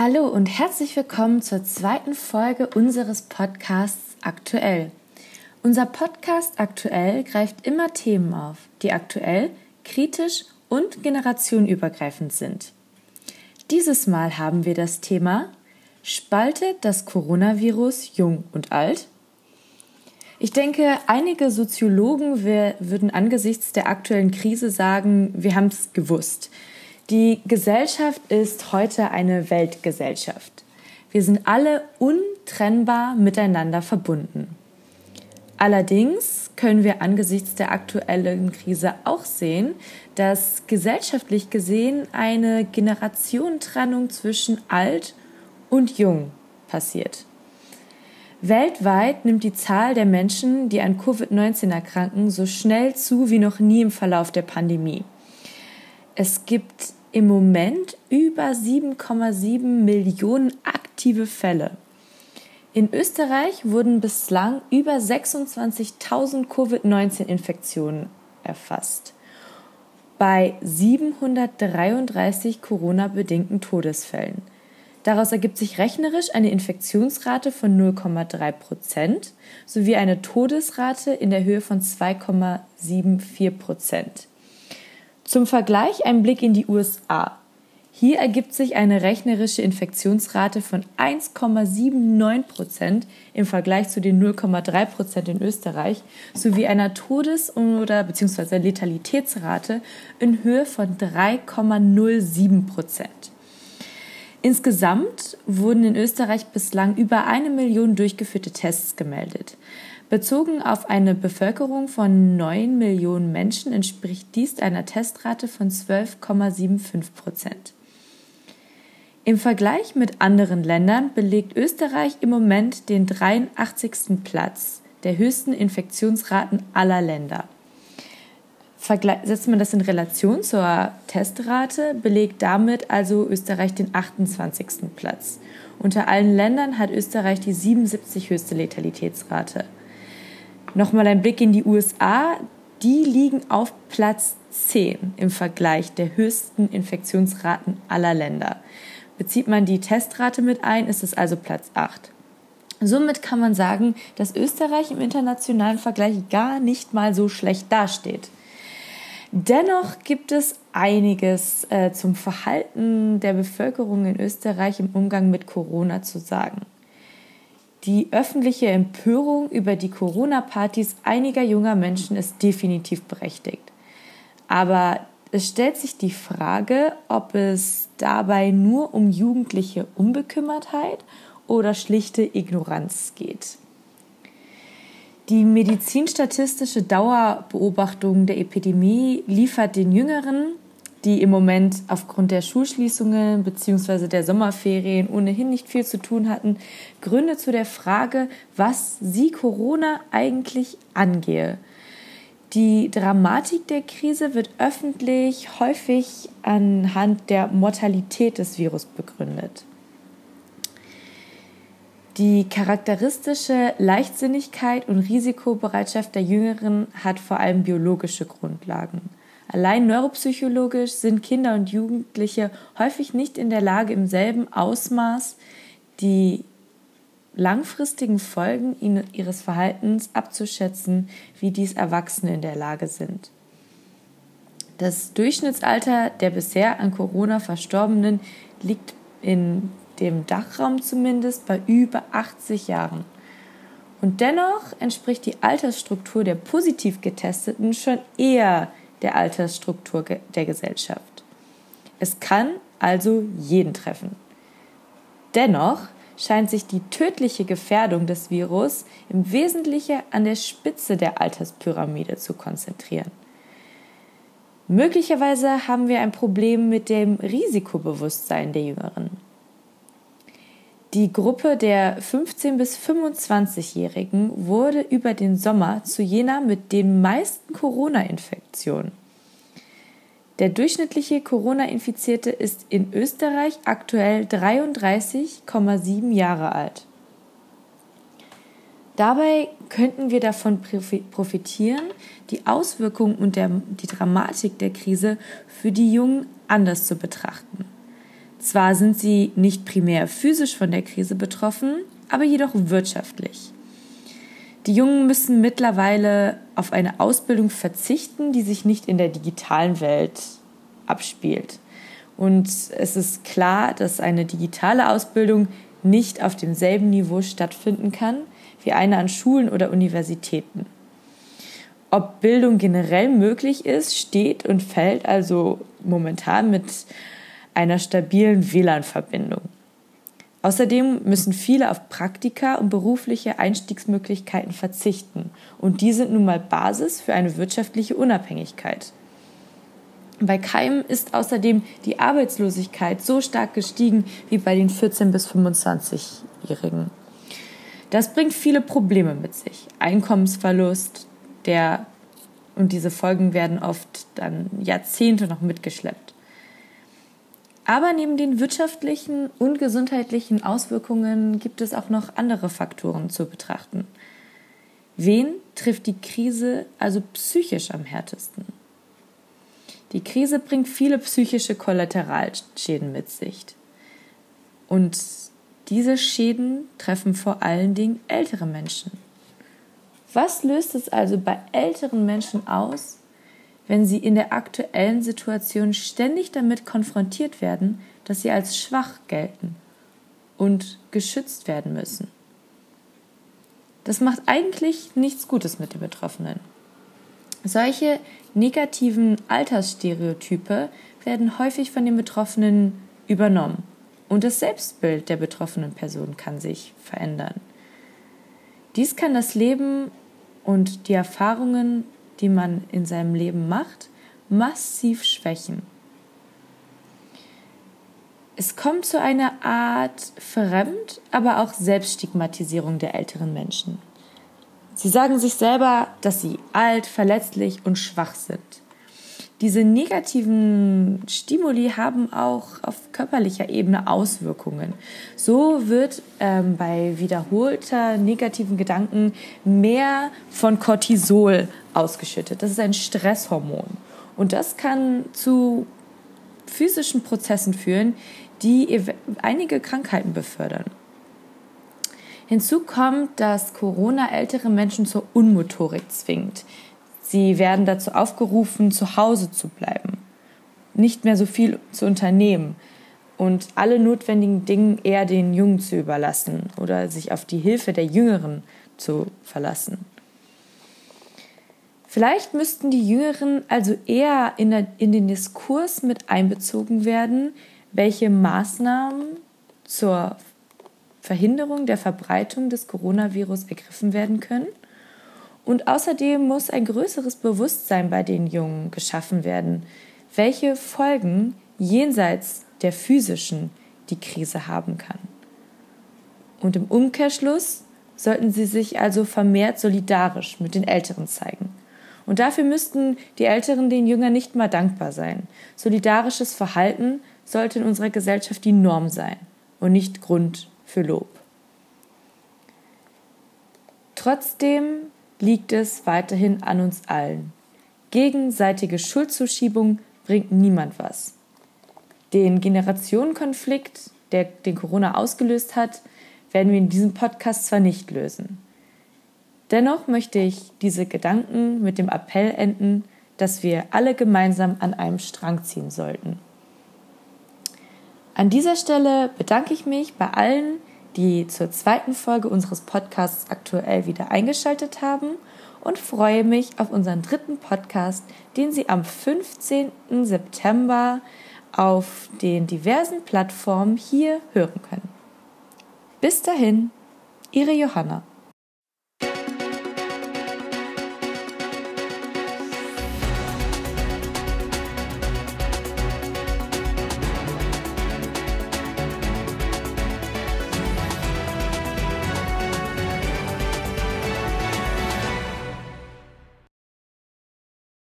Hallo und herzlich willkommen zur zweiten Folge unseres Podcasts Aktuell. Unser Podcast Aktuell greift immer Themen auf, die aktuell, kritisch und generationenübergreifend sind. Dieses Mal haben wir das Thema Spaltet das Coronavirus jung und alt? Ich denke, einige Soziologen würden angesichts der aktuellen Krise sagen, wir haben es gewusst. Die Gesellschaft ist heute eine Weltgesellschaft. Wir sind alle untrennbar miteinander verbunden. Allerdings können wir angesichts der aktuellen Krise auch sehen, dass gesellschaftlich gesehen eine Generationentrennung zwischen alt und jung passiert. Weltweit nimmt die Zahl der Menschen, die an Covid-19 erkranken, so schnell zu wie noch nie im Verlauf der Pandemie. Es gibt im Moment über 7,7 Millionen aktive Fälle. In Österreich wurden bislang über 26.000 Covid-19-Infektionen erfasst. Bei 733 Corona-bedingten Todesfällen. Daraus ergibt sich rechnerisch eine Infektionsrate von 0,3 Prozent sowie eine Todesrate in der Höhe von 2,74 Prozent. Zum Vergleich ein Blick in die USA. Hier ergibt sich eine rechnerische Infektionsrate von 1,79 Prozent im Vergleich zu den 0,3 Prozent in Österreich sowie einer Todes- oder bzw. Letalitätsrate in Höhe von 3,07 Prozent. Insgesamt wurden in Österreich bislang über eine Million durchgeführte Tests gemeldet. Bezogen auf eine Bevölkerung von 9 Millionen Menschen entspricht dies einer Testrate von 12,75 Prozent. Im Vergleich mit anderen Ländern belegt Österreich im Moment den 83. Platz der höchsten Infektionsraten aller Länder. Setzt man das in Relation zur Testrate, belegt damit also Österreich den 28. Platz. Unter allen Ländern hat Österreich die 77 höchste Letalitätsrate. Nochmal ein Blick in die USA. Die liegen auf Platz 10 im Vergleich der höchsten Infektionsraten aller Länder. Bezieht man die Testrate mit ein, ist es also Platz 8. Somit kann man sagen, dass Österreich im internationalen Vergleich gar nicht mal so schlecht dasteht. Dennoch gibt es einiges äh, zum Verhalten der Bevölkerung in Österreich im Umgang mit Corona zu sagen. Die öffentliche Empörung über die Corona-Partys einiger junger Menschen ist definitiv berechtigt. Aber es stellt sich die Frage, ob es dabei nur um jugendliche Unbekümmertheit oder schlichte Ignoranz geht. Die medizinstatistische Dauerbeobachtung der Epidemie liefert den Jüngeren die im Moment aufgrund der Schulschließungen bzw. der Sommerferien ohnehin nicht viel zu tun hatten, Gründe zu der Frage, was sie Corona eigentlich angehe. Die Dramatik der Krise wird öffentlich häufig anhand der Mortalität des Virus begründet. Die charakteristische Leichtsinnigkeit und Risikobereitschaft der Jüngeren hat vor allem biologische Grundlagen. Allein neuropsychologisch sind Kinder und Jugendliche häufig nicht in der Lage, im selben Ausmaß die langfristigen Folgen ihres Verhaltens abzuschätzen, wie dies Erwachsene in der Lage sind. Das Durchschnittsalter der bisher an Corona Verstorbenen liegt in dem Dachraum zumindest bei über 80 Jahren. Und dennoch entspricht die Altersstruktur der positiv Getesteten schon eher der Altersstruktur der Gesellschaft. Es kann also jeden treffen. Dennoch scheint sich die tödliche Gefährdung des Virus im Wesentlichen an der Spitze der Alterspyramide zu konzentrieren. Möglicherweise haben wir ein Problem mit dem Risikobewusstsein der Jüngeren. Die Gruppe der 15- bis 25-Jährigen wurde über den Sommer zu jener mit den meisten Corona-Infektionen. Der durchschnittliche Corona-Infizierte ist in Österreich aktuell 33,7 Jahre alt. Dabei könnten wir davon profitieren, die Auswirkungen und der, die Dramatik der Krise für die Jungen anders zu betrachten. Zwar sind sie nicht primär physisch von der Krise betroffen, aber jedoch wirtschaftlich. Die Jungen müssen mittlerweile auf eine Ausbildung verzichten, die sich nicht in der digitalen Welt abspielt. Und es ist klar, dass eine digitale Ausbildung nicht auf demselben Niveau stattfinden kann wie eine an Schulen oder Universitäten. Ob Bildung generell möglich ist, steht und fällt also momentan mit einer stabilen WLAN-Verbindung. Außerdem müssen viele auf Praktika und berufliche Einstiegsmöglichkeiten verzichten. Und die sind nun mal Basis für eine wirtschaftliche Unabhängigkeit. Bei keinem ist außerdem die Arbeitslosigkeit so stark gestiegen wie bei den 14- bis 25-Jährigen. Das bringt viele Probleme mit sich. Einkommensverlust, der und diese Folgen werden oft dann Jahrzehnte noch mitgeschleppt. Aber neben den wirtschaftlichen und gesundheitlichen Auswirkungen gibt es auch noch andere Faktoren zu betrachten. Wen trifft die Krise also psychisch am härtesten? Die Krise bringt viele psychische Kollateralschäden mit sich. Und diese Schäden treffen vor allen Dingen ältere Menschen. Was löst es also bei älteren Menschen aus, wenn sie in der aktuellen Situation ständig damit konfrontiert werden, dass sie als schwach gelten und geschützt werden müssen. Das macht eigentlich nichts Gutes mit den Betroffenen. Solche negativen Altersstereotype werden häufig von den Betroffenen übernommen und das Selbstbild der betroffenen Person kann sich verändern. Dies kann das Leben und die Erfahrungen die man in seinem Leben macht, massiv schwächen. Es kommt zu einer Art Fremd-, aber auch Selbststigmatisierung der älteren Menschen. Sie sagen sich selber, dass sie alt, verletzlich und schwach sind. Diese negativen Stimuli haben auch auf körperlicher Ebene Auswirkungen. So wird ähm, bei wiederholter negativen Gedanken mehr von Cortisol ausgeschüttet. Das ist ein Stresshormon. Und das kann zu physischen Prozessen führen, die einige Krankheiten befördern. Hinzu kommt, dass Corona ältere Menschen zur Unmotorik zwingt. Sie werden dazu aufgerufen, zu Hause zu bleiben, nicht mehr so viel zu unternehmen und alle notwendigen Dinge eher den Jungen zu überlassen oder sich auf die Hilfe der Jüngeren zu verlassen. Vielleicht müssten die Jüngeren also eher in, der, in den Diskurs mit einbezogen werden, welche Maßnahmen zur Verhinderung der Verbreitung des Coronavirus ergriffen werden können und außerdem muss ein größeres Bewusstsein bei den Jungen geschaffen werden, welche Folgen jenseits der physischen die Krise haben kann. Und im Umkehrschluss sollten sie sich also vermehrt solidarisch mit den Älteren zeigen. Und dafür müssten die Älteren den Jüngern nicht mal dankbar sein. Solidarisches Verhalten sollte in unserer Gesellschaft die Norm sein und nicht Grund für Lob. Trotzdem liegt es weiterhin an uns allen. Gegenseitige Schuldzuschiebung bringt niemand was. Den Generationenkonflikt, der den Corona ausgelöst hat, werden wir in diesem Podcast zwar nicht lösen. Dennoch möchte ich diese Gedanken mit dem Appell enden, dass wir alle gemeinsam an einem Strang ziehen sollten. An dieser Stelle bedanke ich mich bei allen, die zur zweiten Folge unseres Podcasts aktuell wieder eingeschaltet haben und freue mich auf unseren dritten Podcast, den Sie am 15. September auf den diversen Plattformen hier hören können. Bis dahin, Ihre Johanna.